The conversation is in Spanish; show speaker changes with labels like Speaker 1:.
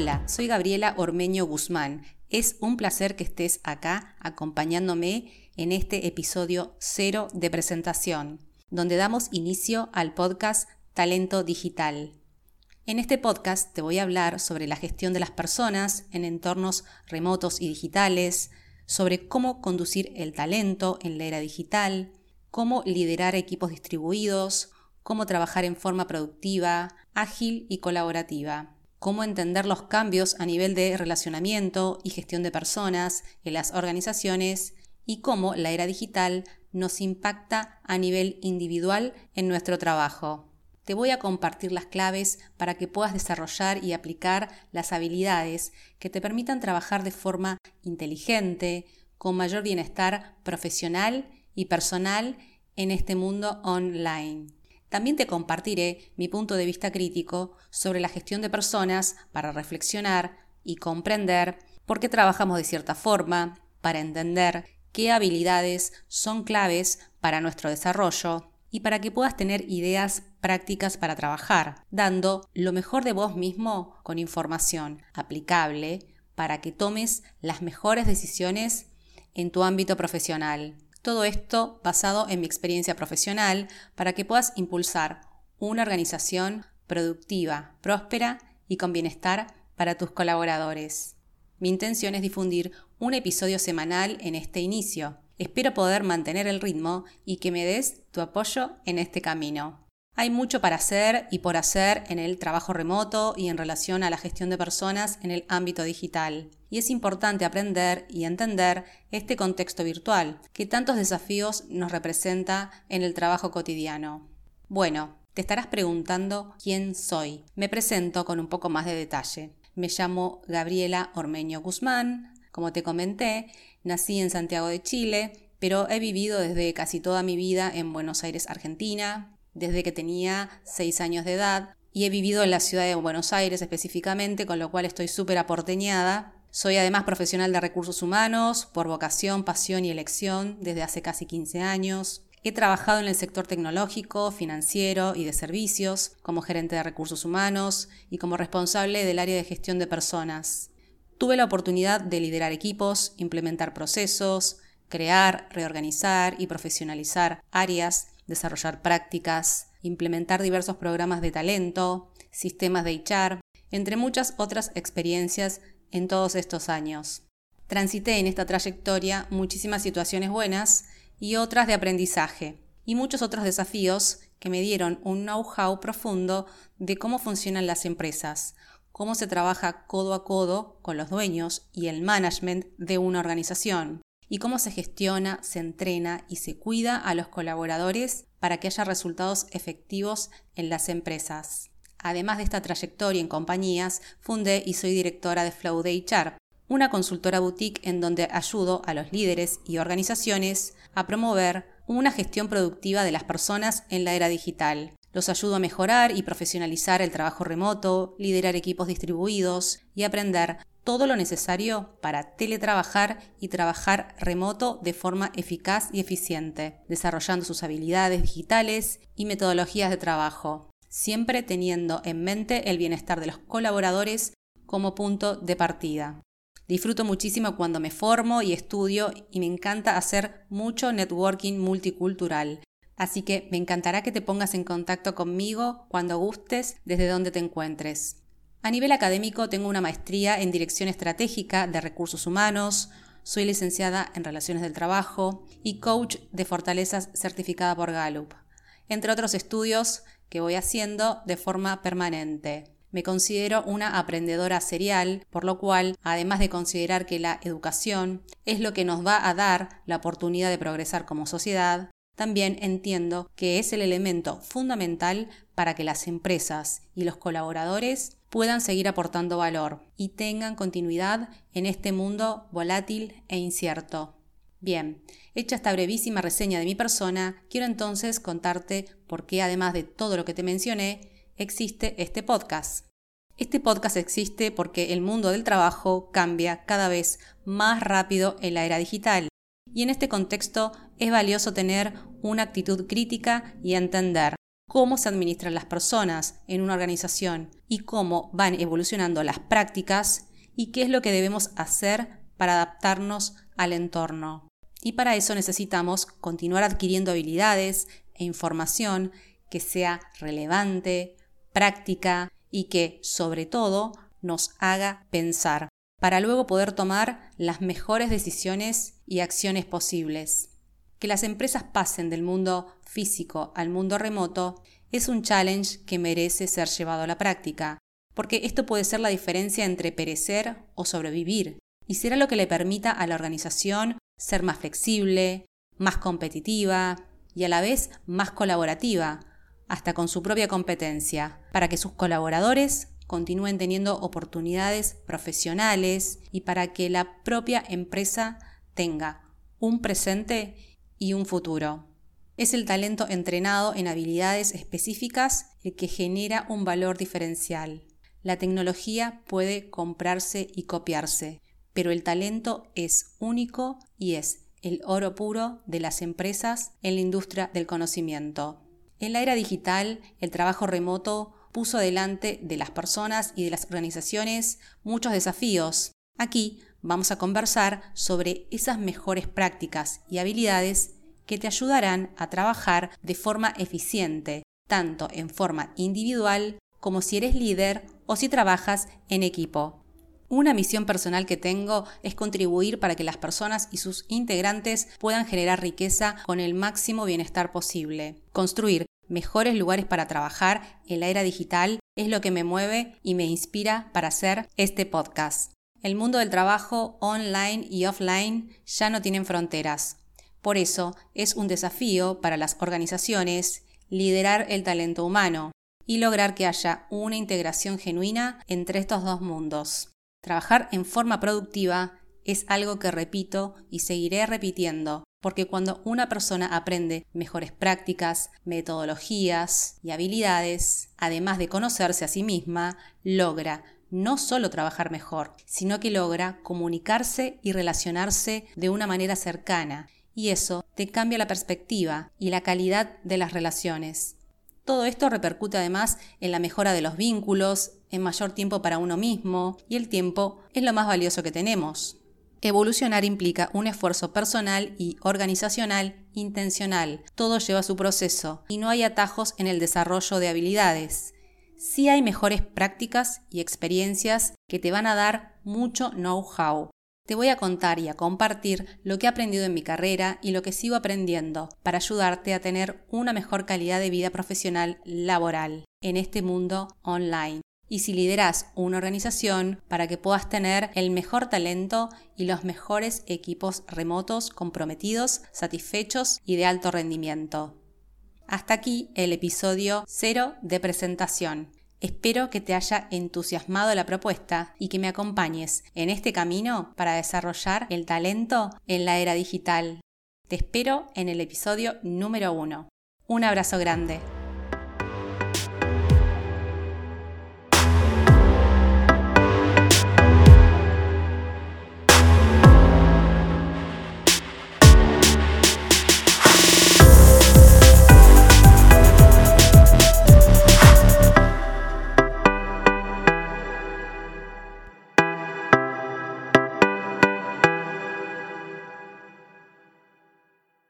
Speaker 1: Hola, soy Gabriela Ormeño Guzmán. Es un placer que estés acá acompañándome en este episodio cero de presentación, donde damos inicio al podcast Talento Digital. En este podcast te voy a hablar sobre la gestión de las personas en entornos remotos y digitales, sobre cómo conducir el talento en la era digital, cómo liderar equipos distribuidos, cómo trabajar en forma productiva, ágil y colaborativa, cómo entender los cambios a nivel de relacionamiento y gestión de personas en las organizaciones y cómo la era digital nos impacta a nivel individual en nuestro trabajo. Te voy a compartir las claves para que puedas desarrollar y aplicar las habilidades que te permitan trabajar de forma inteligente, con mayor bienestar profesional y personal en este mundo online. También te compartiré mi punto de vista crítico sobre la gestión de personas para reflexionar y comprender por qué trabajamos de cierta forma, para entender qué habilidades son claves para nuestro desarrollo y para que puedas tener ideas prácticas para trabajar, dando lo mejor de vos mismo con información aplicable para que tomes las mejores decisiones en tu ámbito profesional. Todo esto basado en mi experiencia profesional para que puedas impulsar una organización productiva, próspera y con bienestar para tus colaboradores. Mi intención es difundir un episodio semanal en este inicio. Espero poder mantener el ritmo y que me des tu apoyo en este camino. Hay mucho para hacer y por hacer en el trabajo remoto y en relación a la gestión de personas en el ámbito digital. Y es importante aprender y entender este contexto virtual, que tantos desafíos nos representa en el trabajo cotidiano. Bueno, te estarás preguntando quién soy. Me presento con un poco más de detalle. Me llamo Gabriela Ormeño Guzmán. Como te comenté, nací en Santiago de Chile, pero he vivido desde casi toda mi vida en Buenos Aires, Argentina, desde que tenía 6 años de edad y he vivido en la ciudad de Buenos Aires específicamente, con lo cual estoy súper aporteñada. Soy además profesional de recursos humanos por vocación, pasión y elección desde hace casi 15 años. He trabajado en el sector tecnológico, financiero y de servicios, como gerente de recursos humanos y como responsable del área de gestión de personas. Tuve la oportunidad de liderar equipos, implementar procesos, crear, reorganizar y profesionalizar áreas desarrollar prácticas, implementar diversos programas de talento, sistemas de HR, entre muchas otras experiencias en todos estos años. Transité en esta trayectoria muchísimas situaciones buenas y otras de aprendizaje, y muchos otros desafíos que me dieron un know-how profundo de cómo funcionan las empresas, cómo se trabaja codo a codo con los dueños y el management de una organización, y cómo se gestiona, se entrena y se cuida a los colaboradores para que haya resultados efectivos en las empresas. Además de esta trayectoria en compañías, fundé y soy directora de Flow HR, una consultora boutique en donde ayudo a los líderes y organizaciones a promover una gestión productiva de las personas en la era digital. Los ayudo a mejorar y profesionalizar el trabajo remoto, liderar equipos distribuidos y aprender todo lo necesario para teletrabajar y trabajar remoto de forma eficaz y eficiente, desarrollando sus habilidades digitales y metodologías de trabajo, siempre teniendo en mente el bienestar de los colaboradores como punto de partida. Disfruto muchísimo cuando me formo y estudio y me encanta hacer mucho networking multicultural. Así que me encantará que te pongas en contacto conmigo cuando gustes desde donde te encuentres. A nivel académico tengo una maestría en Dirección Estratégica de Recursos Humanos, soy licenciada en Relaciones del Trabajo y coach de fortalezas certificada por Gallup, entre otros estudios que voy haciendo de forma permanente. Me considero una aprendedora serial, por lo cual, además de considerar que la educación es lo que nos va a dar la oportunidad de progresar como sociedad, también entiendo que es el elemento fundamental para que las empresas y los colaboradores puedan seguir aportando valor y tengan continuidad en este mundo volátil e incierto. Bien, hecha esta brevísima reseña de mi persona, quiero entonces contarte por qué además de todo lo que te mencioné, existe este podcast. Este podcast existe porque el mundo del trabajo cambia cada vez más rápido en la era digital y en este contexto es valioso tener una actitud crítica y entender cómo se administran las personas en una organización y cómo van evolucionando las prácticas y qué es lo que debemos hacer para adaptarnos al entorno. Y para eso necesitamos continuar adquiriendo habilidades e información que sea relevante, práctica y que, sobre todo, nos haga pensar, para luego poder tomar las mejores decisiones y acciones posibles. Que las empresas pasen del mundo físico al mundo remoto es un challenge que merece ser llevado a la práctica, porque esto puede ser la diferencia entre perecer o sobrevivir, y será lo que le permita a la organización ser más flexible, más competitiva y a la vez más colaborativa, hasta con su propia competencia, para que sus colaboradores continúen teniendo oportunidades profesionales y para que la propia empresa tenga un presente y un futuro. Es el talento entrenado en habilidades específicas el que genera un valor diferencial. La tecnología puede comprarse y copiarse, pero el talento es único y es el oro puro de las empresas en la industria del conocimiento. En la era digital, el trabajo remoto puso delante de las personas y de las organizaciones muchos desafíos. Aquí vamos a conversar sobre esas mejores prácticas y habilidades que te ayudarán a trabajar de forma eficiente, tanto en forma individual como si eres líder o si trabajas en equipo. Una misión personal que tengo es contribuir para que las personas y sus integrantes puedan generar riqueza con el máximo bienestar posible. Construir mejores lugares para trabajar en la era digital es lo que me mueve y me inspira para hacer este podcast. El mundo del trabajo online y offline ya no tienen fronteras. Por eso es un desafío para las organizaciones liderar el talento humano y lograr que haya una integración genuina entre estos dos mundos. Trabajar en forma productiva es algo que repito y seguiré repitiendo, porque cuando una persona aprende mejores prácticas, metodologías y habilidades, además de conocerse a sí misma, logra no solo trabajar mejor, sino que logra comunicarse y relacionarse de una manera cercana, y eso te cambia la perspectiva y la calidad de las relaciones. Todo esto repercute además en la mejora de los vínculos, en mayor tiempo para uno mismo, y el tiempo es lo más valioso que tenemos. Evolucionar implica un esfuerzo personal y organizacional intencional. Todo lleva su proceso y no hay atajos en el desarrollo de habilidades. Sí hay mejores prácticas y experiencias que te van a dar mucho know-how, te voy a contar y a compartir lo que he aprendido en mi carrera y lo que sigo aprendiendo para ayudarte a tener una mejor calidad de vida profesional laboral en este mundo online. Y si lideras una organización para que puedas tener el mejor talento y los mejores equipos remotos comprometidos, satisfechos y de alto rendimiento. Hasta aquí el episodio 0 de presentación. Espero que te haya entusiasmado la propuesta y que me acompañes en este camino para desarrollar el talento en la era digital. Te espero en el episodio número 1. Un abrazo grande.